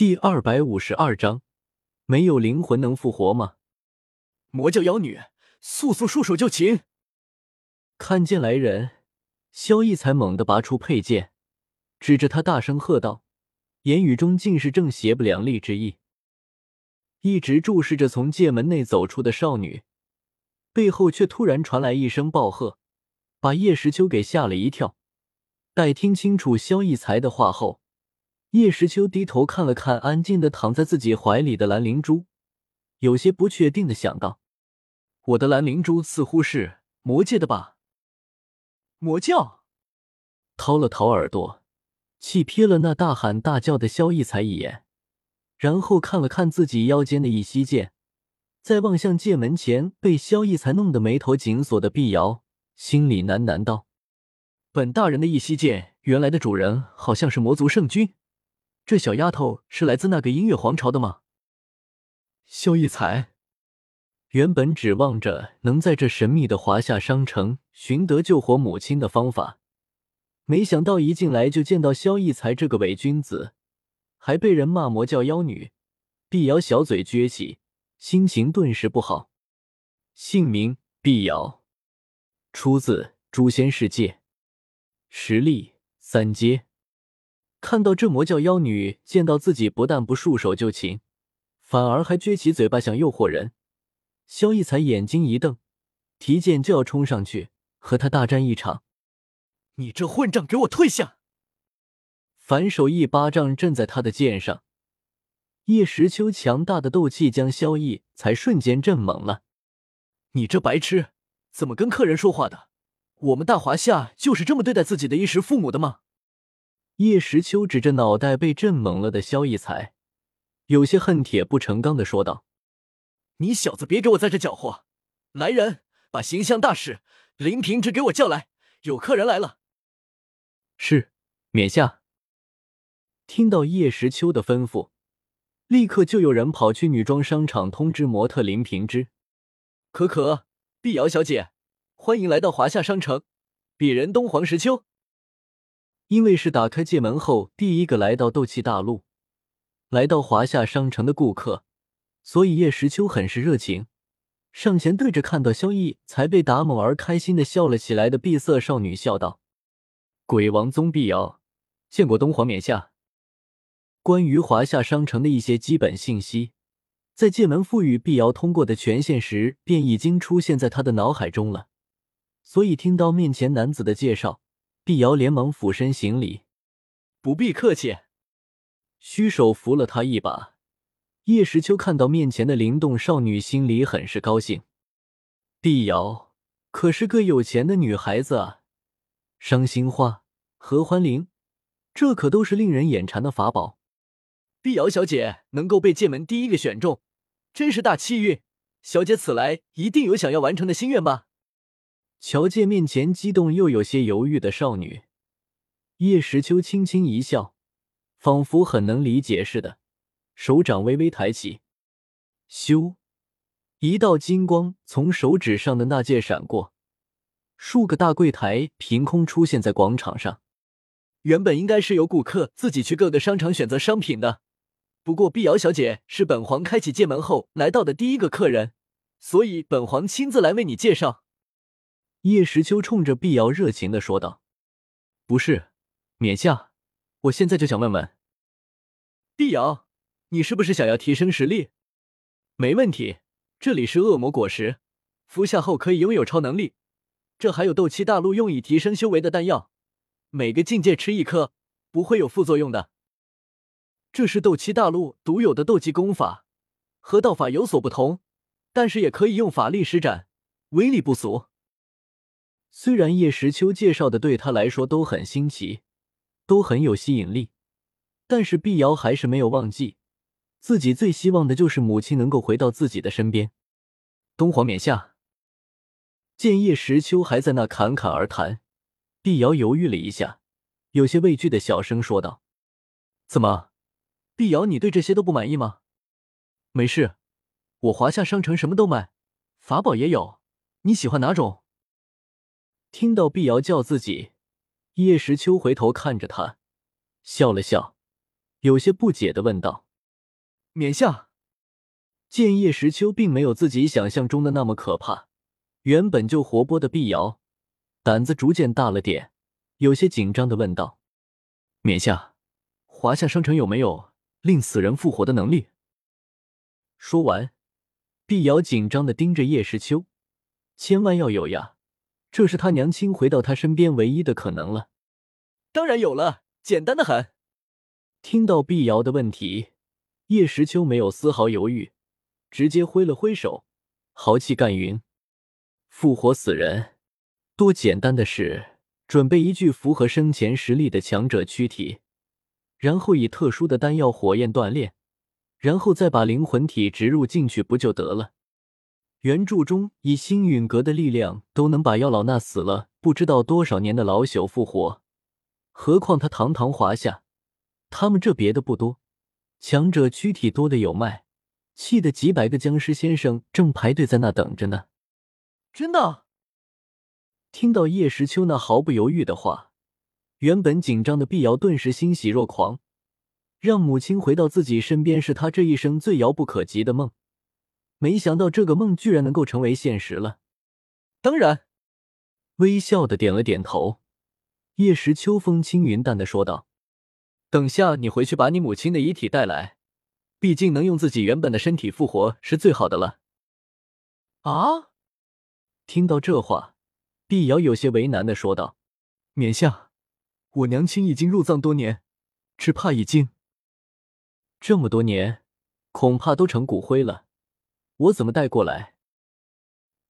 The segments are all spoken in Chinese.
第二百五十二章，没有灵魂能复活吗？魔教妖女，速速束手就擒！看见来人，萧逸才猛地拔出佩剑，指着他大声喝道，言语中尽是正邪不两立之意。一直注视着从界门内走出的少女，背后却突然传来一声暴喝，把叶时秋给吓了一跳。待听清楚萧逸才的话后，叶时秋低头看了看安静的躺在自己怀里的蓝灵珠，有些不确定的想到：“我的蓝灵珠似乎是魔界的吧？”魔教掏了掏耳朵，气瞥了那大喊大叫的萧逸才一眼。然后看了看自己腰间的一息剑，再望向界门前被萧逸才弄得眉头紧锁的碧瑶，心里喃喃道：“本大人的一息剑，原来的主人好像是魔族圣君。这小丫头是来自那个音乐皇朝的吗？”萧逸才原本指望着能在这神秘的华夏商城寻得救活母亲的方法，没想到一进来就见到萧逸才这个伪君子。还被人骂魔教妖女，碧瑶小嘴撅起，心情顿时不好。姓名：碧瑶，出自《诛仙世界》，实力三阶。看到这魔教妖女见到自己，不但不束手就擒，反而还撅起嘴巴想诱惑人，萧逸才眼睛一瞪，提剑就要冲上去和他大战一场。你这混账，给我退下！反手一巴掌震在他的剑上，叶时秋强大的斗气将萧逸才瞬间震懵了。你这白痴，怎么跟客人说话的？我们大华夏就是这么对待自己的衣食父母的吗？叶时秋指着脑袋被震懵了的萧逸才，有些恨铁不成钢的说道：“你小子别给我在这搅和！来人，把形象大使林平之给我叫来，有客人来了。”是，冕下。听到叶时秋的吩咐，立刻就有人跑去女装商场通知模特林平之。可可，碧瑶小姐，欢迎来到华夏商城，鄙人东皇石秋。因为是打开界门后第一个来到斗气大陆、来到华夏商城的顾客，所以叶时秋很是热情，上前对着看到萧逸才被打懵而开心的笑了起来的碧色少女笑道：“鬼王宗碧瑶，见过东皇冕下。”关于华夏商城的一些基本信息，在界门赋予碧瑶通过的权限时，便已经出现在他的脑海中了。所以听到面前男子的介绍，碧瑶连忙俯身行礼：“不必客气。”虚手扶了他一把。叶时秋看到面前的灵动少女，心里很是高兴。碧瑶可是个有钱的女孩子啊，伤心花、合欢灵，这可都是令人眼馋的法宝。碧瑶小姐能够被剑门第一个选中，真是大气运。小姐此来一定有想要完成的心愿吧？瞧见面前激动又有些犹豫的少女，叶时秋轻轻一笑，仿佛很能理解似的，手掌微微抬起，咻，一道金光从手指上的那戒闪过，数个大柜台凭空出现在广场上。原本应该是由顾客自己去各个商场选择商品的。不过，碧瑶小姐是本皇开启界门后来到的第一个客人，所以本皇亲自来为你介绍。叶时秋冲着碧瑶热情的说道：“不是，冕下，我现在就想问问，碧瑶，你是不是想要提升实力？没问题，这里是恶魔果实，服下后可以拥有超能力。这还有斗气大陆用以提升修为的丹药，每个境界吃一颗，不会有副作用的。”这是斗气大陆独有的斗技功法，和道法有所不同，但是也可以用法力施展，威力不俗。虽然叶时秋介绍的对他来说都很新奇，都很有吸引力，但是碧瑶还是没有忘记，自己最希望的就是母亲能够回到自己的身边。东皇冕下，见叶时秋还在那侃侃而谈，碧瑶犹豫了一下，有些畏惧的小声说道：“怎么？”碧瑶，你对这些都不满意吗？没事，我华夏商城什么都卖，法宝也有，你喜欢哪种？听到碧瑶叫自己，叶时秋回头看着他，笑了笑，有些不解的问道：“冕下。见叶时秋并没有自己想象中的那么可怕，原本就活泼的碧瑶胆子逐渐大了点，有些紧张的问道：“冕下，华夏商城有没有令死人复活的能力？”说完，碧瑶紧张的盯着叶时秋，千万要有呀，这是他娘亲回到他身边唯一的可能了。当然有了，简单的很。听到碧瑶的问题，叶时秋没有丝毫犹豫。直接挥了挥手，豪气干云：“复活死人，多简单的事！准备一具符合生前实力的强者躯体，然后以特殊的丹药火焰锻炼，然后再把灵魂体植入进去，不就得了？”原著中以星陨阁的力量都能把药老那死了不知道多少年的老朽复活，何况他堂堂华夏，他们这别的不多，强者躯体多的有卖。气得几百个僵尸先生正排队在那等着呢。真的，听到叶时秋那毫不犹豫的话，原本紧张的碧瑶顿时欣喜若狂。让母亲回到自己身边是他这一生最遥不可及的梦，没想到这个梦居然能够成为现实了。当然，微笑的点了点头。叶时秋风轻云淡的说道：“等下你回去把你母亲的遗体带来。”毕竟能用自己原本的身体复活是最好的了。啊！听到这话，碧瑶有些为难的说道：“冕下，我娘亲已经入葬多年，只怕已经这么多年，恐怕都成骨灰了。我怎么带过来？”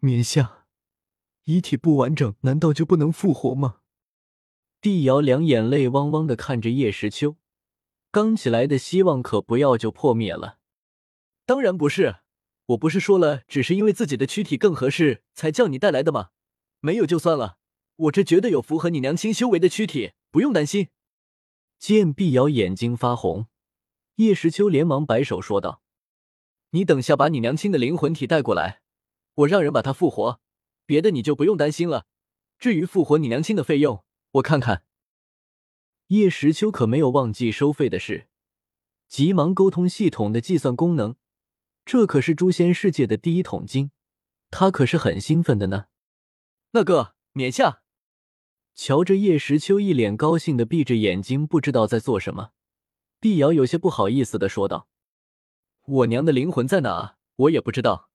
冕下，遗体不完整，难道就不能复活吗？帝瑶两眼泪汪汪的看着叶时秋。刚起来的希望可不要就破灭了。当然不是，我不是说了，只是因为自己的躯体更合适才叫你带来的吗？没有就算了，我这绝对有符合你娘亲修为的躯体，不用担心。见碧瑶眼睛发红，叶时秋连忙摆手说道：“你等下把你娘亲的灵魂体带过来，我让人把她复活，别的你就不用担心了。至于复活你娘亲的费用，我看看。”叶时秋可没有忘记收费的事，急忙沟通系统的计算功能。这可是诛仙世界的第一桶金，他可是很兴奋的呢。那个冕下，瞧着叶时秋一脸高兴的闭着眼睛，不知道在做什么，碧瑶有些不好意思的说道：“我娘的灵魂在哪？我也不知道。”